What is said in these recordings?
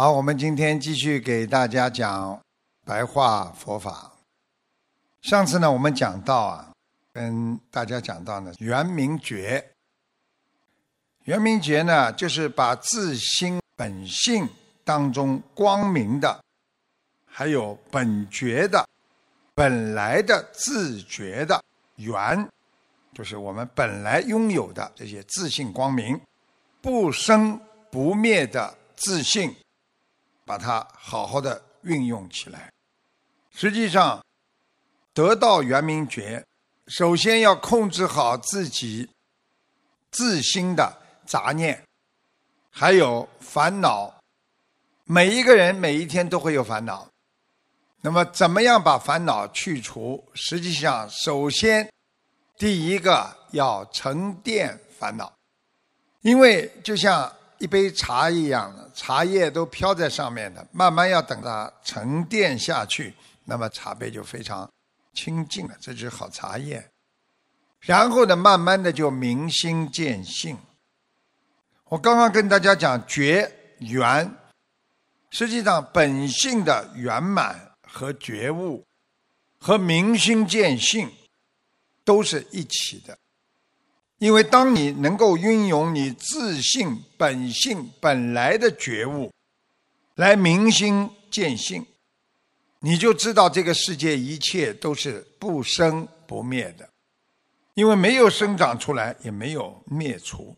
好，我们今天继续给大家讲白话佛法。上次呢，我们讲到啊，跟大家讲到呢，圆明觉。圆明觉呢，就是把自心本性当中光明的，还有本觉的、本来的自觉的圆，就是我们本来拥有的这些自信光明、不生不灭的自信。把它好好的运用起来。实际上，得到圆明觉，首先要控制好自己自心的杂念，还有烦恼。每一个人每一天都会有烦恼，那么怎么样把烦恼去除？实际上，首先第一个要沉淀烦恼，因为就像。一杯茶一样的茶叶都飘在上面的，慢慢要等它沉淀下去，那么茶杯就非常清净了，这就是好茶叶。然后呢，慢慢的就明心见性。我刚刚跟大家讲觉圆，实际上本性的圆满和觉悟和明心见性都是一起的。因为当你能够运用你自信本性本来的觉悟，来明心见性，你就知道这个世界一切都是不生不灭的，因为没有生长出来，也没有灭除。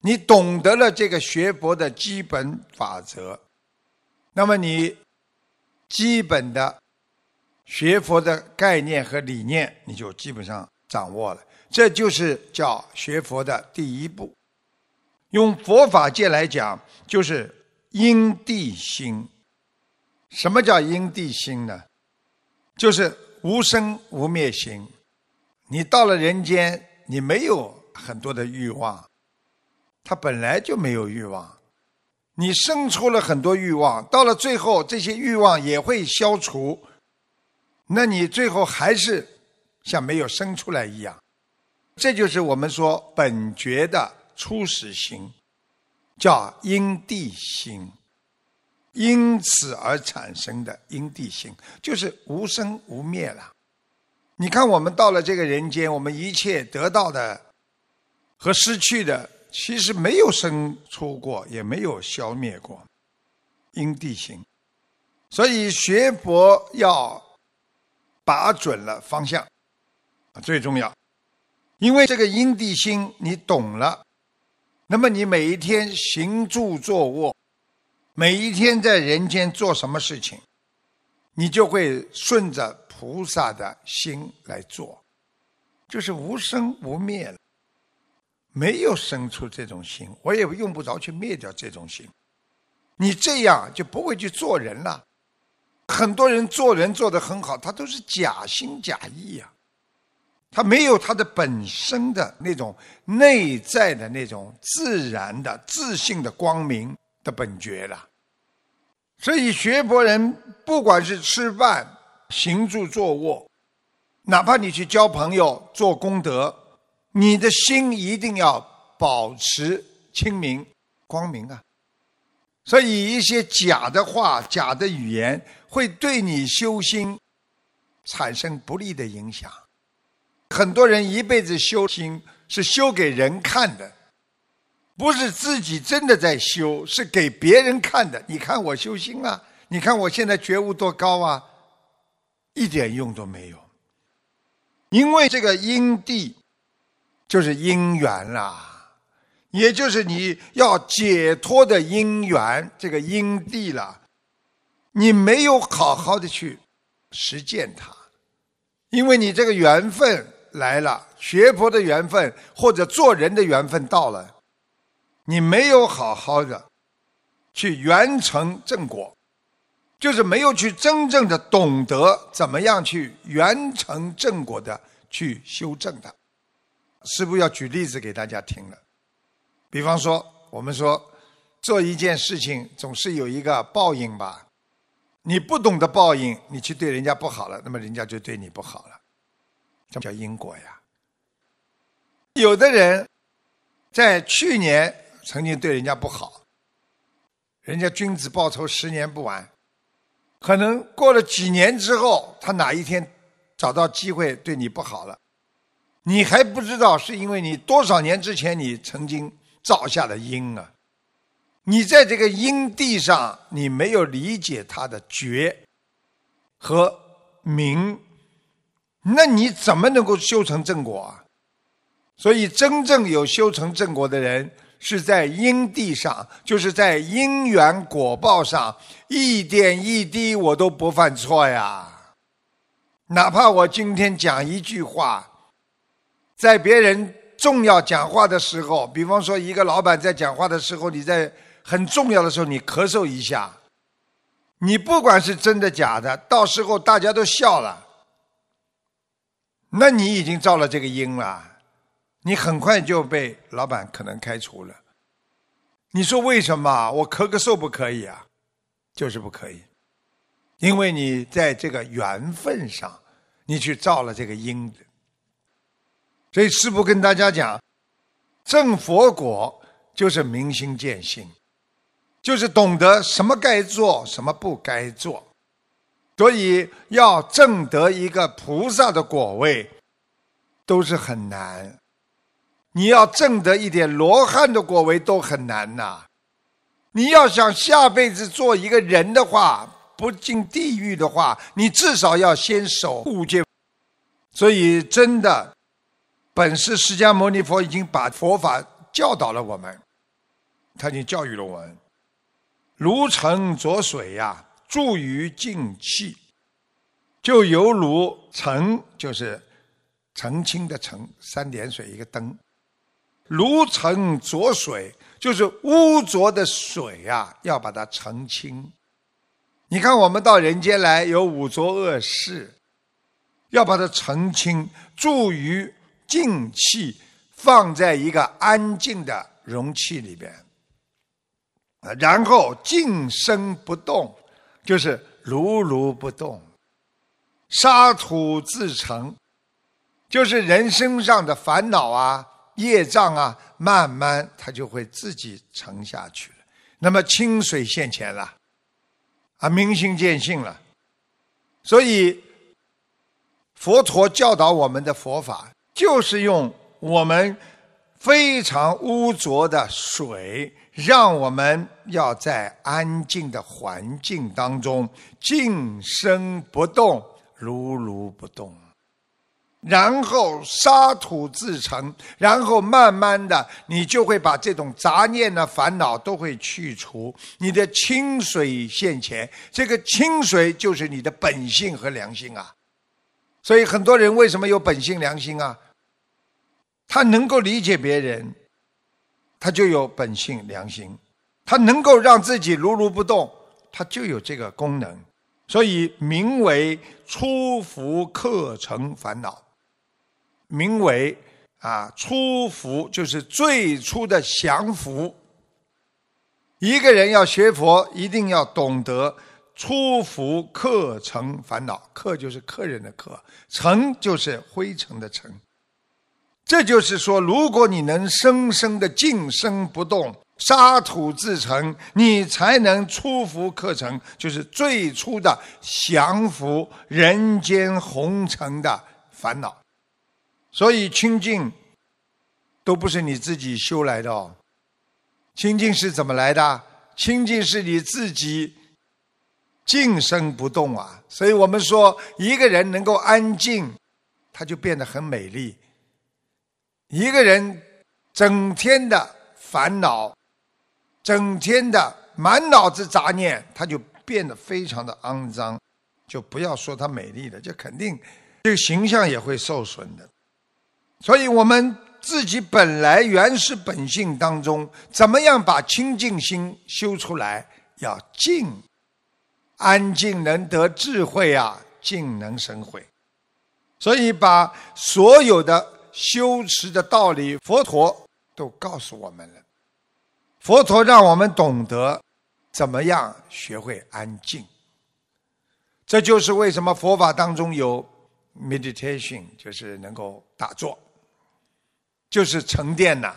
你懂得了这个学佛的基本法则，那么你基本的学佛的概念和理念，你就基本上掌握了。这就是叫学佛的第一步。用佛法界来讲，就是因地心。什么叫因地心呢？就是无生无灭心。你到了人间，你没有很多的欲望，他本来就没有欲望。你生出了很多欲望，到了最后，这些欲望也会消除。那你最后还是像没有生出来一样。这就是我们说本觉的初始心，叫因地心，因此而产生的因地心，就是无生无灭了。你看，我们到了这个人间，我们一切得到的和失去的，其实没有生出过，也没有消灭过，因地心。所以学佛要把准了方向，最重要。因为这个因地心你懂了，那么你每一天行住坐卧，每一天在人间做什么事情，你就会顺着菩萨的心来做，就是无生无灭了，没有生出这种心，我也用不着去灭掉这种心，你这样就不会去做人了。很多人做人做得很好，他都是假心假意呀。他没有他的本身的那种内在的那种自然的自信的光明的本觉了，所以学佛人不管是吃饭、行住坐卧，哪怕你去交朋友、做功德，你的心一定要保持清明、光明啊。所以一些假的话、假的语言，会对你修心产生不利的影响。很多人一辈子修心是修给人看的，不是自己真的在修，是给别人看的。你看我修心啊，你看我现在觉悟多高啊，一点用都没有。因为这个因地就是因缘啦，也就是你要解脱的因缘，这个因地了，你没有好好的去实践它，因为你这个缘分。来了，学佛的缘分或者做人的缘分到了，你没有好好的去圆成正果，就是没有去真正的懂得怎么样去圆成正果的去修正它。师父要举例子给大家听了，比方说，我们说做一件事情总是有一个报应吧，你不懂得报应，你去对人家不好了，那么人家就对你不好了。这叫因果呀。有的人，在去年曾经对人家不好，人家君子报仇，十年不晚。可能过了几年之后，他哪一天找到机会对你不好了，你还不知道，是因为你多少年之前你曾经造下的因啊。你在这个因地上，你没有理解他的觉和明，那你怎么能够修成正果啊？所以，真正有修成正果的人，是在因地上，就是在因缘果报上，一点一滴我都不犯错呀。哪怕我今天讲一句话，在别人重要讲话的时候，比方说一个老板在讲话的时候，你在很重要的时候你咳嗽一下，你不管是真的假的，到时候大家都笑了，那你已经造了这个因了。你很快就被老板可能开除了。你说为什么？我咳个嗽不可以啊？就是不可以，因为你在这个缘分上，你去造了这个因。所以师父跟大家讲，正佛果就是明心见性，就是懂得什么该做，什么不该做。所以要证得一个菩萨的果位，都是很难。你要挣得一点罗汉的果位都很难呐！你要想下辈子做一个人的话，不进地狱的话，你至少要先守护戒。所以，真的，本是释迦牟尼佛已经把佛法教导了我们，他已经教育了我们。如澄浊水呀，注于静气，就犹如澄，就是澄清的澄，三点水一个灯。如澄浊水，就是污浊的水呀，要把它澄清。你看，我们到人间来有五浊恶世，要把它澄清，注于静气，放在一个安静的容器里边，然后静身不动，就是如如不动，沙土自成，就是人身上的烦恼啊。业障啊，慢慢它就会自己沉下去了。那么清水现前了，啊，明心见性了。所以佛陀教导我们的佛法，就是用我们非常污浊的水，让我们要在安静的环境当中静身不动，如如不动。然后沙土自成，然后慢慢的，你就会把这种杂念的烦恼都会去除。你的清水现前，这个清水就是你的本性和良心啊。所以很多人为什么有本性良心啊？他能够理解别人，他就有本性良心；他能够让自己如如不动，他就有这个功能。所以名为出伏克成烦恼。名为啊，初伏就是最初的降伏。一个人要学佛，一定要懂得初伏客尘烦恼。克就是客人的克，尘就是灰尘的尘。这就是说，如果你能生生的静身不动，沙土自成，你才能出伏客尘，就是最初的降服人间红尘的烦恼。所以清净都不是你自己修来的哦，清净是怎么来的？清净是你自己静身不动啊。所以我们说，一个人能够安静，他就变得很美丽；一个人整天的烦恼，整天的满脑子杂念，他就变得非常的肮脏。就不要说他美丽的，就肯定这个形象也会受损的。所以，我们自己本来原始本性当中，怎么样把清净心修出来？要静，安静能得智慧啊，静能生慧。所以，把所有的修持的道理，佛陀都告诉我们了。佛陀让我们懂得怎么样学会安静。这就是为什么佛法当中有 meditation，就是能够打坐。就是沉淀呐，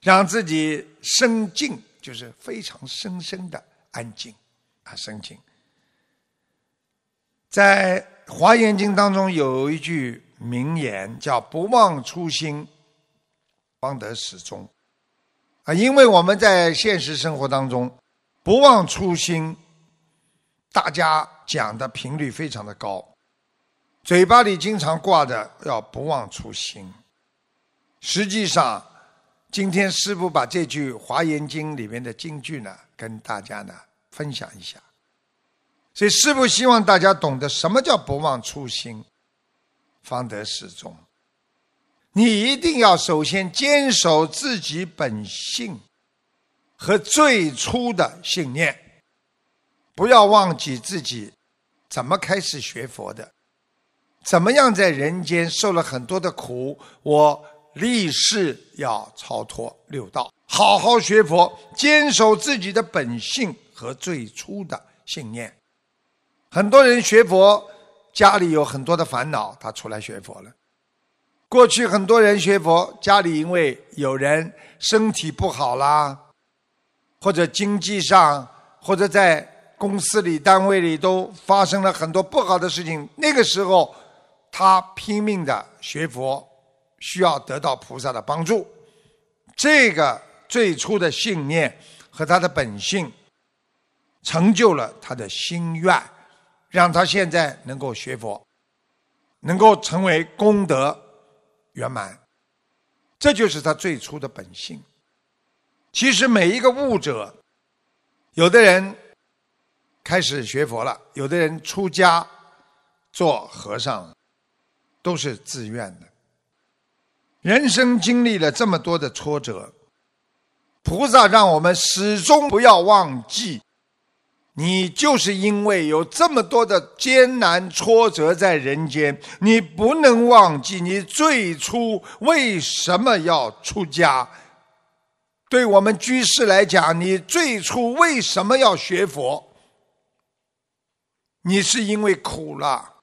让自己生静就是非常深深的安静啊，生静。在《华严经》当中有一句名言，叫“不忘初心，方得始终”。啊，因为我们在现实生活当中，不忘初心，大家讲的频率非常的高，嘴巴里经常挂着要不忘初心。实际上，今天师父把这句《华严经》里面的经句呢，跟大家呢分享一下。所以师父希望大家懂得什么叫不忘初心，方得始终。你一定要首先坚守自己本性和最初的信念，不要忘记自己怎么开始学佛的，怎么样在人间受了很多的苦，我。立誓要超脱六道，好好学佛，坚守自己的本性和最初的信念。很多人学佛，家里有很多的烦恼，他出来学佛了。过去很多人学佛，家里因为有人身体不好啦，或者经济上，或者在公司里、单位里都发生了很多不好的事情，那个时候他拼命的学佛。需要得到菩萨的帮助，这个最初的信念和他的本性，成就了他的心愿，让他现在能够学佛，能够成为功德圆满，这就是他最初的本性。其实每一个悟者，有的人开始学佛了，有的人出家做和尚，都是自愿的。人生经历了这么多的挫折，菩萨让我们始终不要忘记，你就是因为有这么多的艰难挫折在人间，你不能忘记你最初为什么要出家。对我们居士来讲，你最初为什么要学佛？你是因为苦了，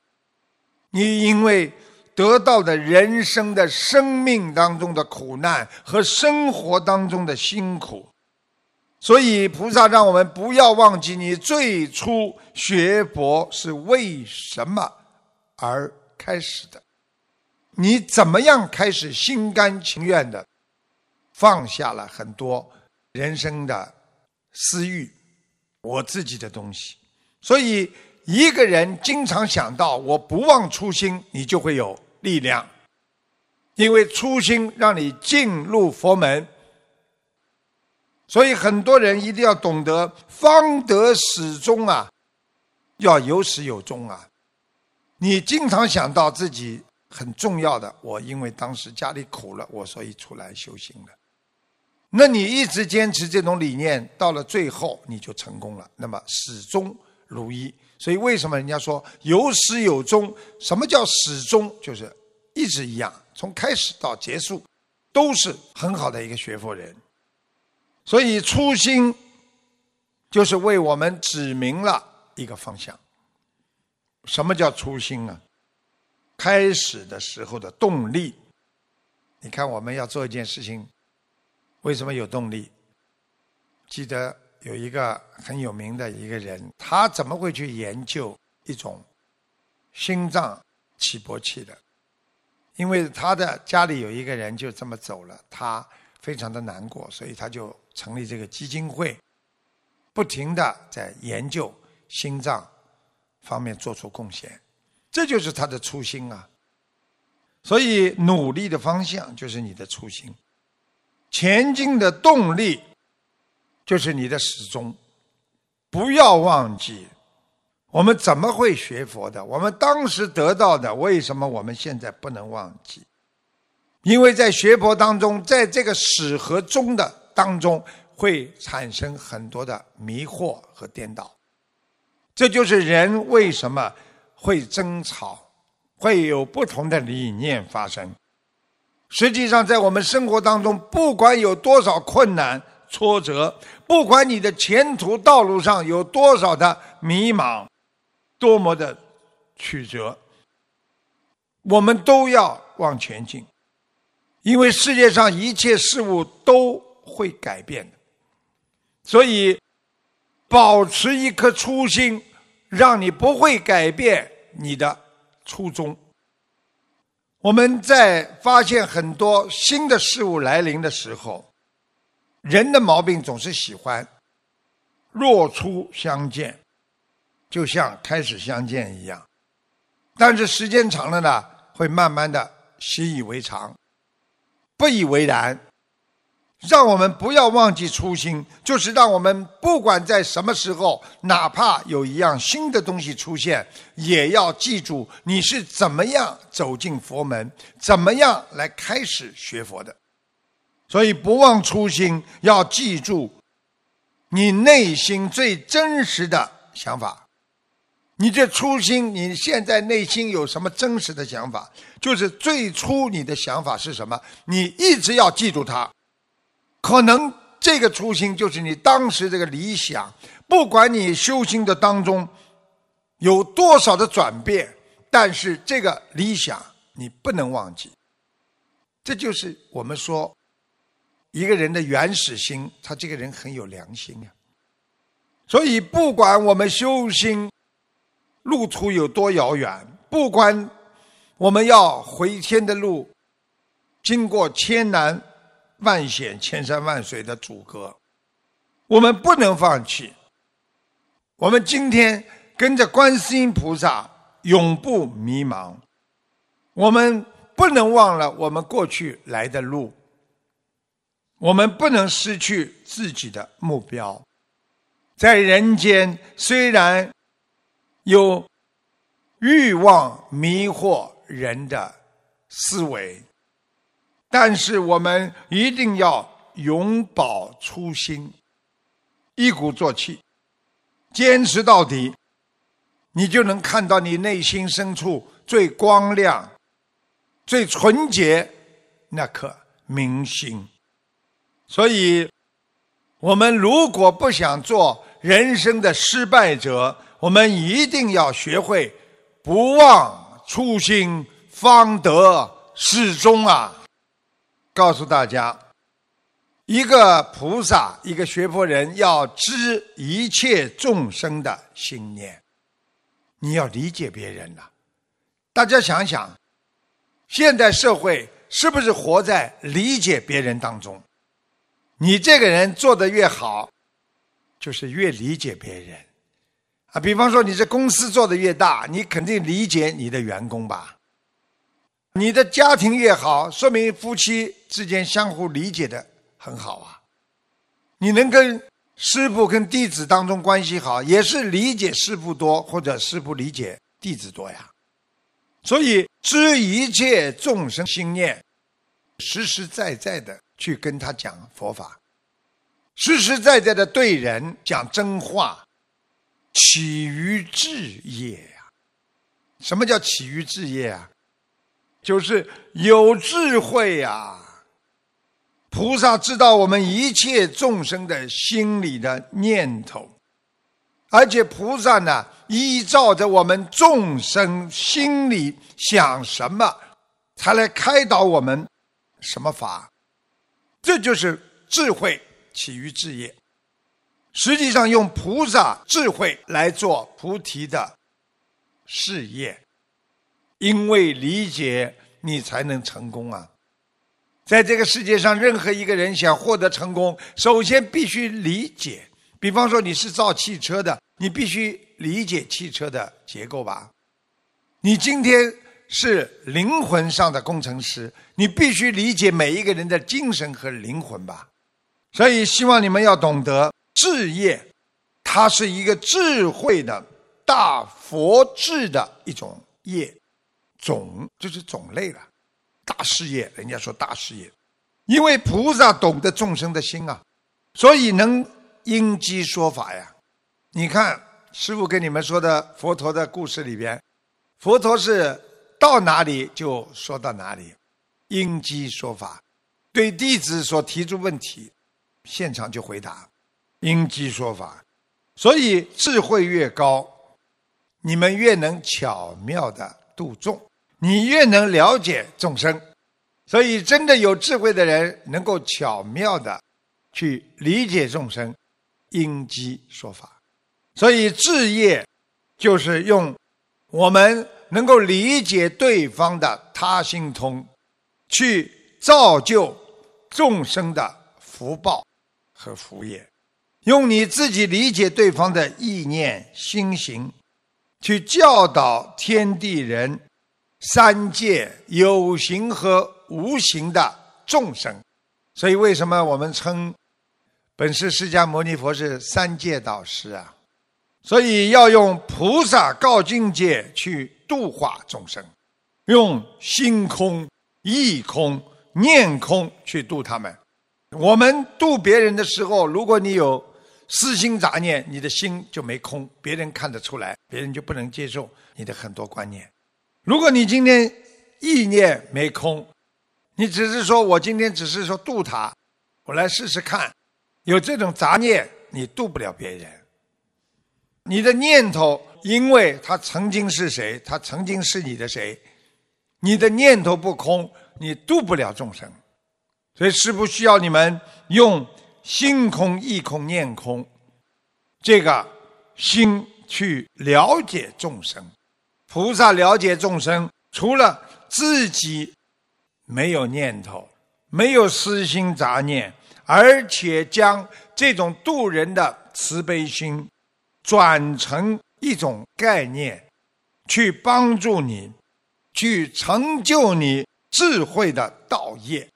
你因为。得到的人生的生命当中的苦难和生活当中的辛苦，所以菩萨让我们不要忘记你最初学佛是为什么而开始的，你怎么样开始心甘情愿的放下了很多人生的私欲，我自己的东西，所以一个人经常想到我不忘初心，你就会有。力量，因为初心让你进入佛门，所以很多人一定要懂得方得始终啊，要有始有终啊。你经常想到自己很重要的，我因为当时家里苦了，我所以出来修行的。那你一直坚持这种理念，到了最后你就成功了，那么始终如一。所以为什么人家说有始有终？什么叫始终？就是一直一样，从开始到结束，都是很好的一个学佛人。所以初心就是为我们指明了一个方向。什么叫初心啊？开始的时候的动力。你看我们要做一件事情，为什么有动力？记得。有一个很有名的一个人，他怎么会去研究一种心脏起搏器的？因为他的家里有一个人就这么走了，他非常的难过，所以他就成立这个基金会，不停的在研究心脏方面做出贡献，这就是他的初心啊。所以努力的方向就是你的初心，前进的动力。就是你的始终，不要忘记，我们怎么会学佛的？我们当时得到的，为什么我们现在不能忘记？因为在学佛当中，在这个始和终的当中，会产生很多的迷惑和颠倒。这就是人为什么会争吵，会有不同的理念发生。实际上，在我们生活当中，不管有多少困难。挫折，不管你的前途道路上有多少的迷茫，多么的曲折，我们都要往前进，因为世界上一切事物都会改变的。所以保持一颗初心，让你不会改变你的初衷。我们在发现很多新的事物来临的时候，人的毛病总是喜欢若初相见，就像开始相见一样。但是时间长了呢，会慢慢的习以为常，不以为然。让我们不要忘记初心，就是让我们不管在什么时候，哪怕有一样新的东西出现，也要记住你是怎么样走进佛门，怎么样来开始学佛的。所以不忘初心，要记住你内心最真实的想法。你这初心，你现在内心有什么真实的想法？就是最初你的想法是什么？你一直要记住它。可能这个初心就是你当时这个理想，不管你修行的当中有多少的转变，但是这个理想你不能忘记。这就是我们说一个人的原始心，他这个人很有良心啊。所以不管我们修心路途有多遥远，不管我们要回天的路经过千难。万险千山万水的阻隔，我们不能放弃。我们今天跟着观世音菩萨，永不迷茫。我们不能忘了我们过去来的路，我们不能失去自己的目标。在人间，虽然有欲望迷惑人的思维。但是我们一定要永葆初心，一鼓作气，坚持到底，你就能看到你内心深处最光亮、最纯洁那颗明心。所以，我们如果不想做人生的失败者，我们一定要学会不忘初心，方得始终啊！告诉大家，一个菩萨，一个学佛人，要知一切众生的心念。你要理解别人呐。大家想想，现代社会是不是活在理解别人当中？你这个人做的越好，就是越理解别人啊。比方说，你这公司做的越大，你肯定理解你的员工吧？你的家庭越好，说明夫妻之间相互理解的很好啊。你能跟师傅跟弟子当中关系好，也是理解师傅多，或者师傅理解弟子多呀。所以知一切众生心念，实实在在的去跟他讲佛法，实实在在的对人讲真话，起于智业呀。什么叫起于智业啊？就是有智慧呀！菩萨知道我们一切众生的心理的念头，而且菩萨呢，依照着我们众生心里想什么，才来开导我们什么法。这就是智慧起于智业。实际上，用菩萨智慧来做菩提的事业。因为理解，你才能成功啊！在这个世界上，任何一个人想获得成功，首先必须理解。比方说，你是造汽车的，你必须理解汽车的结构吧？你今天是灵魂上的工程师，你必须理解每一个人的精神和灵魂吧？所以，希望你们要懂得智业，它是一个智慧的大佛智的一种业。种就是种类了，大事业，人家说大事业，因为菩萨懂得众生的心啊，所以能因机说法呀。你看师傅跟你们说的佛陀的故事里边，佛陀是到哪里就说到哪里，因机说法，对弟子所提出问题，现场就回答，因机说法。所以智慧越高，你们越能巧妙的度众。你越能了解众生，所以真的有智慧的人能够巧妙的去理解众生，因机说法。所以智业就是用我们能够理解对方的他心通，去造就众生的福报和福业。用你自己理解对方的意念心行，去教导天地人、三界有形和无形的众生。所以，为什么我们称本师释迦牟尼佛是三界导师啊？所以要用菩萨告境界去度化众生，用心空、意空、念空去度他们。我们度别人的时候，如果你有。私心杂念，你的心就没空，别人看得出来，别人就不能接受你的很多观念。如果你今天意念没空，你只是说我今天只是说渡他，我来试试看，有这种杂念，你渡不了别人。你的念头，因为他曾经是谁，他曾经是你的谁，你的念头不空，你渡不了众生。所以是不需要你们用。心空、意空、念空，这个心去了解众生，菩萨了解众生，除了自己没有念头、没有私心杂念，而且将这种度人的慈悲心转成一种概念，去帮助你，去成就你智慧的道业。